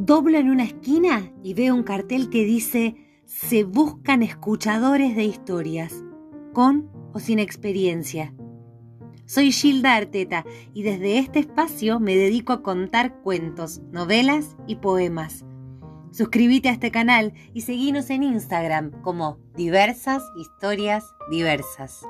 Doblo en una esquina y veo un cartel que dice se buscan escuchadores de historias, con o sin experiencia. Soy Gilda Arteta y desde este espacio me dedico a contar cuentos, novelas y poemas. Suscríbete a este canal y seguinos en Instagram como diversas historias diversas.